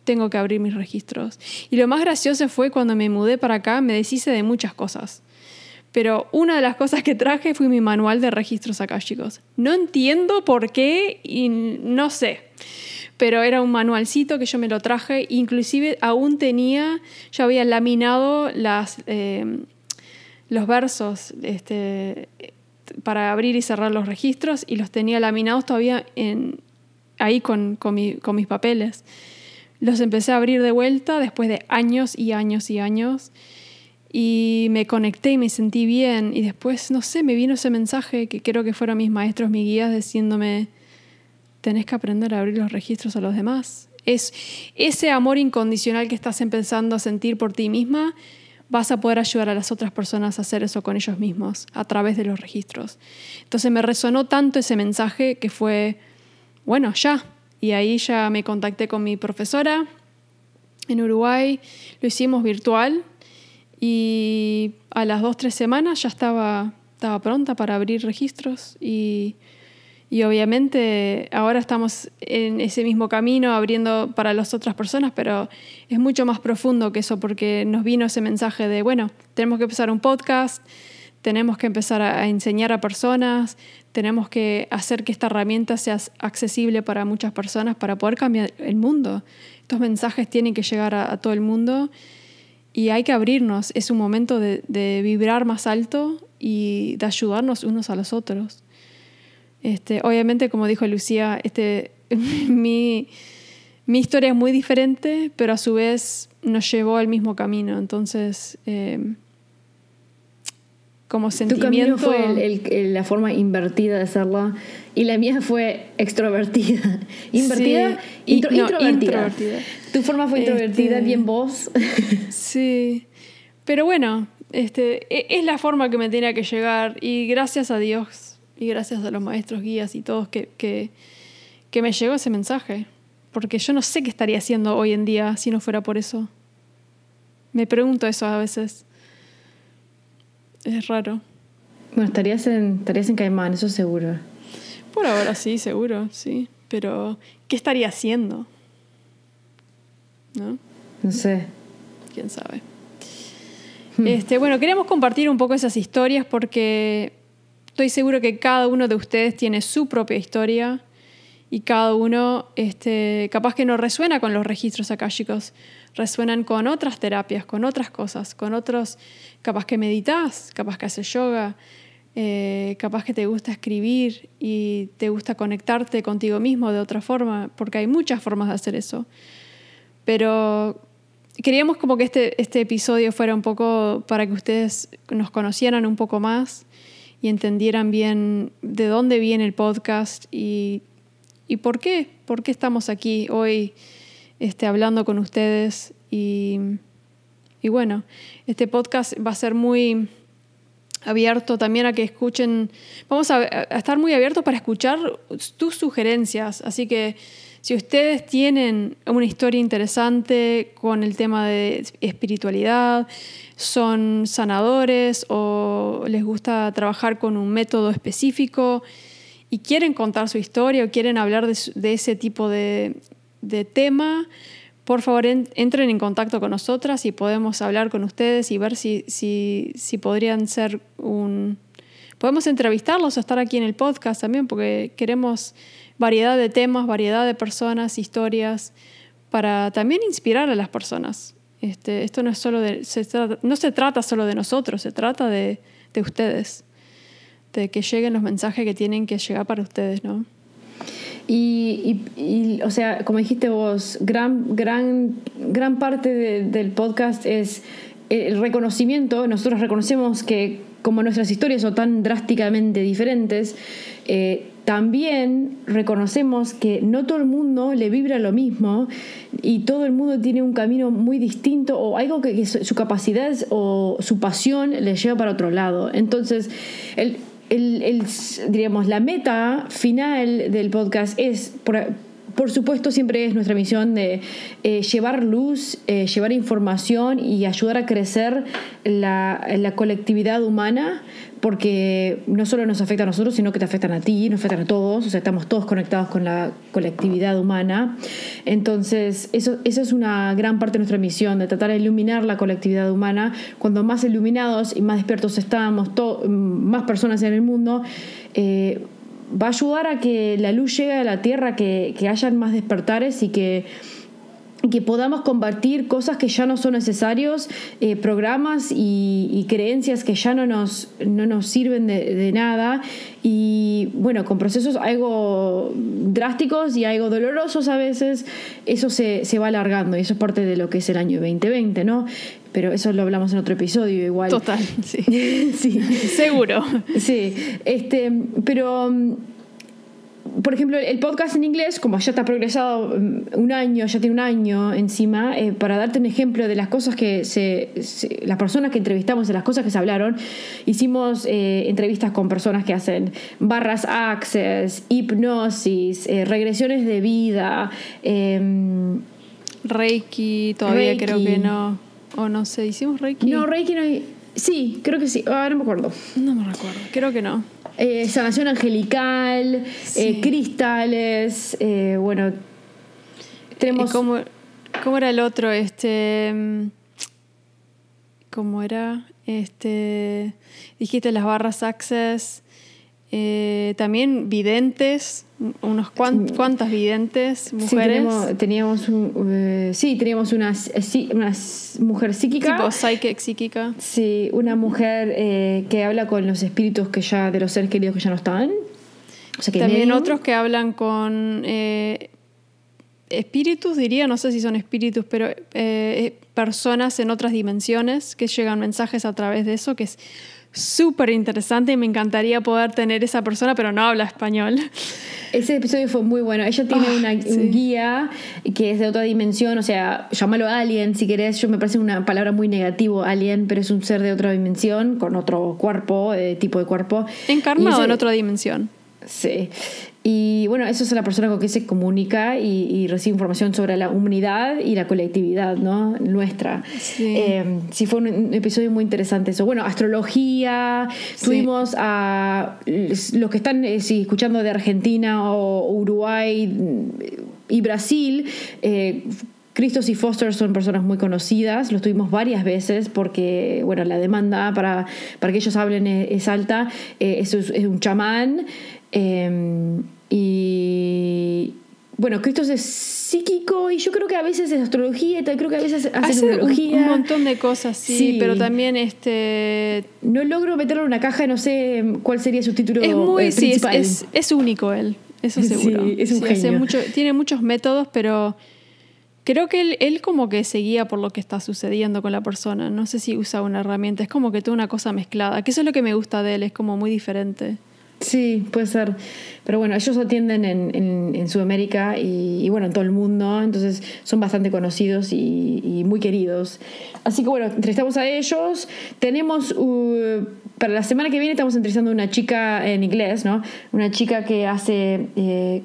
A: tengo que abrir mis registros. Y lo más gracioso fue cuando me mudé para acá, me deshice de muchas cosas. Pero una de las cosas que traje fue mi manual de registros acá, chicos. No entiendo por qué y no sé pero era un manualcito que yo me lo traje, inclusive aún tenía, yo había laminado las, eh, los versos este, para abrir y cerrar los registros y los tenía laminados todavía ahí con, con, con mis papeles. Los empecé a abrir de vuelta después de años y años y años y me conecté y me sentí bien y después, no sé, me vino ese mensaje que creo que fueron mis maestros, mis guías, diciéndome, tenés que aprender a abrir los registros a los demás. Es ese amor incondicional que estás empezando a sentir por ti misma, vas a poder ayudar a las otras personas a hacer eso con ellos mismos a través de los registros. Entonces me resonó tanto ese mensaje que fue, bueno, ya. Y ahí ya me contacté con mi profesora en Uruguay, lo hicimos virtual y a las dos, tres semanas ya estaba, estaba pronta para abrir registros y Y obviamente ahora estamos en ese mismo camino abriendo para las otras personas, pero es mucho más profundo que eso porque nos vino ese mensaje de, bueno, tenemos que empezar un podcast, tenemos que empezar a enseñar a personas, tenemos que hacer que esta herramienta sea accesible para muchas personas para poder cambiar el mundo. Estos mensajes tienen que llegar a, todo el mundo y hay que abrirnos. Es un momento de, de vibrar más alto y de ayudarnos unos a los otros. Este, obviamente, como dijo Lucía, este, mi, historia es muy diferente, pero a su vez nos llevó al mismo camino. Entonces, em, como sentimiento...
B: Tu camino fue la forma invertida de hacerla y la mía fue extrovertida. ¿Invertida? introvertida. Tu forma fue introvertida, este, bien vos.
A: sí. Pero bueno, este, e, es la forma que me tenía que llegar y gracias a Dios y gracias a los maestros guías y todos que, que, que me llegó ese mensaje. Porque yo no sé qué estaría haciendo hoy en día si no fuera por eso. Me pregunto eso a veces. Es raro.
B: Bueno, estarías en, estarías en Caimán, eso seguro.
A: Por ahora sí, seguro, sí. Pero, ¿qué estaría haciendo? ¿No?
B: No sé.
A: ¿Quién sabe? Hmm. Este, bueno, queríamos compartir un poco esas historias porque Estoy seguro que cada uno de ustedes tiene su propia historia y cada uno, este, capaz que no resuena con los registros akáshicos, resuenan con otras terapias, con otras cosas, con otros, capaz que meditas, capaz que haces yoga, eh, capaz que te gusta escribir y te gusta conectarte contigo mismo de otra forma, porque hay muchas formas de hacer eso. Pero queríamos como que este, este episodio fuera un poco para que ustedes nos conocieran un poco más y entendieran bien de dónde viene el podcast y, y por qué, por qué estamos aquí hoy este, hablando con ustedes. Y, y bueno, este podcast va a ser muy abierto también a que escuchen, vamos a, estar muy abiertos para escuchar tus sugerencias, así que si ustedes tienen una historia interesante con el tema de espiritualidad, son sanadores o les gusta trabajar con un método específico y quieren contar su historia o quieren hablar de, ese tipo de, tema, por favor entren en contacto con nosotras y podemos hablar con ustedes y ver si, si, si podrían ser un... Podemos entrevistarlos o estar aquí en el podcast también porque queremos variedad de temas, variedad de personas, historias, para también inspirar a las personas. Este, esto no, es solo de, se no se trata solo de nosotros, se trata de, de, ustedes, de que lleguen los mensajes que tienen que llegar para ustedes, ¿no?
B: Y, y, o sea, como dijiste vos, gran, gran, gran parte del podcast es el reconocimiento. Nosotros reconocemos que como nuestras historias son tan drásticamente diferentes, eh, también reconocemos que no todo el mundo le vibra lo mismo y todo el mundo tiene un camino muy distinto o algo que, su capacidad o su pasión le lleva para otro lado. Entonces, el, diríamos, la meta final del podcast es, por, supuesto, siempre es nuestra misión de eh, llevar luz, eh, llevar información y ayudar a crecer la, colectividad humana porque no solo nos afecta a nosotros, sino que te afectan a ti, nos afectan a todos, o sea, estamos todos conectados con la colectividad humana. Entonces, eso, eso es una gran parte de nuestra misión, de tratar de iluminar la colectividad humana. Cuando más iluminados y más despiertos estamos, más personas en el mundo, eh, va a ayudar a que la luz llegue a la tierra, que, que hayan más despertares y que que podamos combatir cosas que ya no son necesarios, eh, programas y, creencias que ya no nos, no nos sirven de, nada y bueno, con procesos algo drásticos y algo dolorosos a veces, eso se, se, va alargando y eso es parte de lo que es el año 2020, ¿no? Pero eso lo hablamos en otro episodio igual.
A: Total, sí. sí. Seguro.
B: Sí, este, pero por ejemplo, el podcast en inglés, como ya está progresado mm, un año, ya tiene un año encima, eh, para darte un ejemplo de las cosas que se, las personas que entrevistamos, de las cosas que se hablaron, hicimos eh, entrevistas con personas que hacen barras access, hipnosis, eh, regresiones de vida,
A: em, Reiki, todavía creo que no. O no sé, ¿hicimos Reiki?
B: No, Reiki no. Sí, creo que sí. Ah, no me acuerdo.
A: No me recuerdo. Creo que no.
B: Eh, sanación angelical, eh, cristales, eh, bueno.
A: Tenemos. ¿Cómo, ¿Cómo, era el otro? Este. Mm, ¿Cómo era? Este. Dijiste las barras access. También videntes unos cuantas videntes mujeres.
B: Sí, teníamos, un, sí, teníamos una, una mujer psíquica.
A: Tipo psychic, psíquica.
B: Sí, una mujer eh, que habla con los espíritus que ya, de los seres queridos que ya no están.
A: También otros que hablan con eh, espíritus, diría, no sé si son espíritus, pero eh, personas en otras dimensiones que llegan mensajes a través de eso, que es súper interesante y me encantaría poder tener esa persona, pero no habla español.
B: Ese episodio fue muy bueno. Ella tiene ah, una, un guía que es de otra dimensión, o sea, llámalo alien si querés. Yo me parece una palabra muy negativo, alien, pero es un ser de otra dimensión, con otro cuerpo, eh, tipo de cuerpo.
A: Encarnado en otra dimensión.
B: Sí. Y bueno, eso es la persona con que se comunica y, recibe información sobre la humanidad y la colectividad, ¿no? Nuestra. Sí. Eh, sí, fue un, episodio muy interesante eso. Bueno, astrología, tuvimos a los que están eh, escuchando de Argentina o Uruguay y Brasil. Eh, Cristos y Foster son personas muy conocidas, los tuvimos varias veces porque, bueno, la demanda para, para que ellos hablen es, alta. es, es, un chamán. Y bueno, Cristo es psíquico y yo creo que a veces es astrología y creo que a veces hace, numerología.
A: Un, montón de cosas, sí, pero también este...
B: No logro meterlo en una caja, no sé cuál sería su título
A: es muy, Sí, es, único él, eso seguro.
B: Sí, es un genio.
A: Mucho, tiene muchos métodos, pero creo que él, él como que seguía por lo que está sucediendo con la persona. No sé si usa una herramienta, es como que toda una cosa mezclada, que eso es lo que me gusta de él, es como muy diferente.
B: Sí, puede ser. Pero bueno, ellos atienden en, en, Sudamérica y, bueno, en todo el mundo, entonces son bastante conocidos y, muy queridos. Así que bueno, entrevistamos a ellos. Tenemos, uh, para la semana que viene estamos entrevistando a una chica en inglés, ¿no? Una chica que hace... Eh,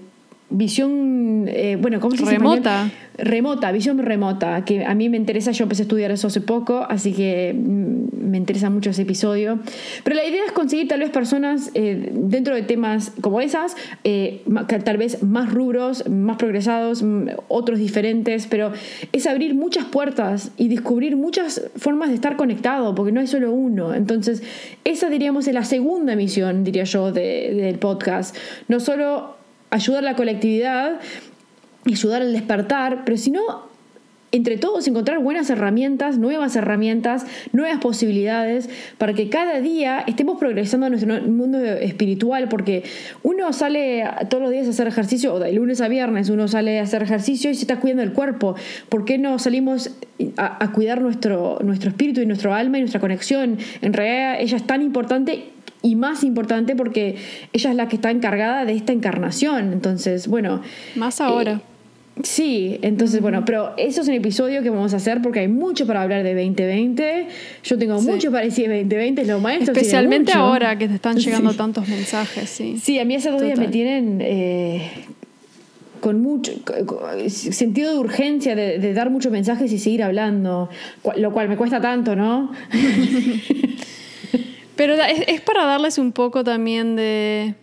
B: visión, eh, bueno, ¿cómo se
A: dice? Remota.
B: Remota, visión remota, que a mí me interesa, yo empecé a estudiar eso hace poco, así que mm, me interesa mucho ese episodio. Pero la idea es conseguir tal vez personas eh, dentro de temas como esas, eh, tal vez más rubros, más progresados, mm, otros diferentes, pero es abrir muchas puertas y descubrir muchas formas de estar conectado, porque no hay solo uno. Entonces, esa diríamos es la segunda misión, diría yo, del podcast. No solo ayudar a la colectividad, ayudar al despertar, pero si no, entre todos encontrar buenas herramientas, nuevas herramientas, nuevas posibilidades, para que cada día estemos progresando en nuestro mundo espiritual, porque uno sale todos los días a hacer ejercicio, o de lunes a viernes uno sale a hacer ejercicio y se está cuidando el cuerpo. ¿Por qué no salimos a, a cuidar nuestro, nuestro espíritu y nuestro alma y nuestra conexión? En realidad ella es tan importante y más importante porque ella es la que está encargada de esta encarnación. Entonces, bueno.
A: Más ahora. Eh,
B: sí, entonces, bueno, pero eso es un episodio que vamos a hacer porque hay mucho para hablar de 2020. Yo tengo mucho para decir de 2020, lo maestros.
A: Especialmente ahora que te están llegando tantos mensajes, sí.
B: Sí, a mí esos dos días me tienen. Eh, con mucho sentido de urgencia de, de, dar muchos mensajes y seguir hablando, lo cual me cuesta tanto, ¿no?
A: Pero es, para darles un poco también de,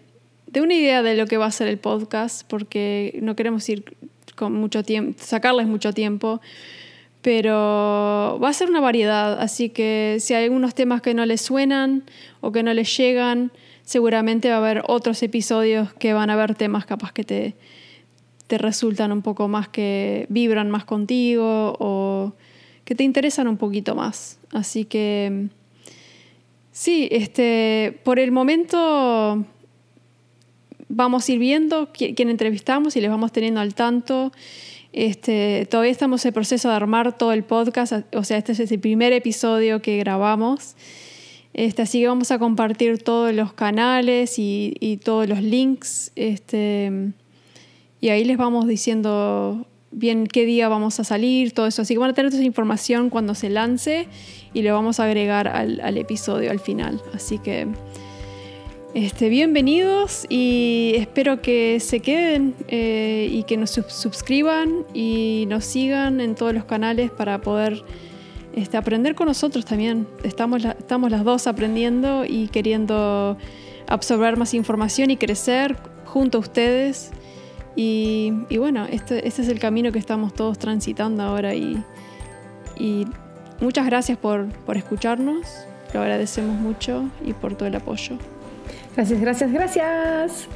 A: una idea de lo que va a ser el podcast, porque no queremos ir con mucho tiempo, sacarles mucho tiempo, pero va a ser una variedad, así que si hay algunos temas que no les suenan o que no les llegan, seguramente va a haber otros episodios que van a haber temas capaz que te, te resultan un poco más, que vibran más contigo o que te interesan un poquito más. Así que Sí, este, por el momento vamos a ir viendo quién entrevistamos y les vamos teniendo al tanto. Este, todavía estamos en proceso de armar todo el podcast, o sea, este es el primer episodio que grabamos. Este, así que vamos a compartir todos los canales y, y todos los links. Este, y ahí les vamos diciendo bien qué día vamos a salir, todo eso. Así que van a tener toda esa información cuando se lance y lo vamos a agregar al, episodio al final. Así que este, bienvenidos y espero que se queden eh, y que nos suscriban y nos sigan en todos los canales para poder este, aprender con nosotros también. Estamos, estamos las dos aprendiendo y queriendo absorber más información y crecer junto a ustedes. Y, bueno, este, este, es el camino que estamos todos transitando ahora y muchas gracias por, por escucharnos, lo agradecemos mucho y por todo el apoyo.
B: Gracias, gracias, gracias.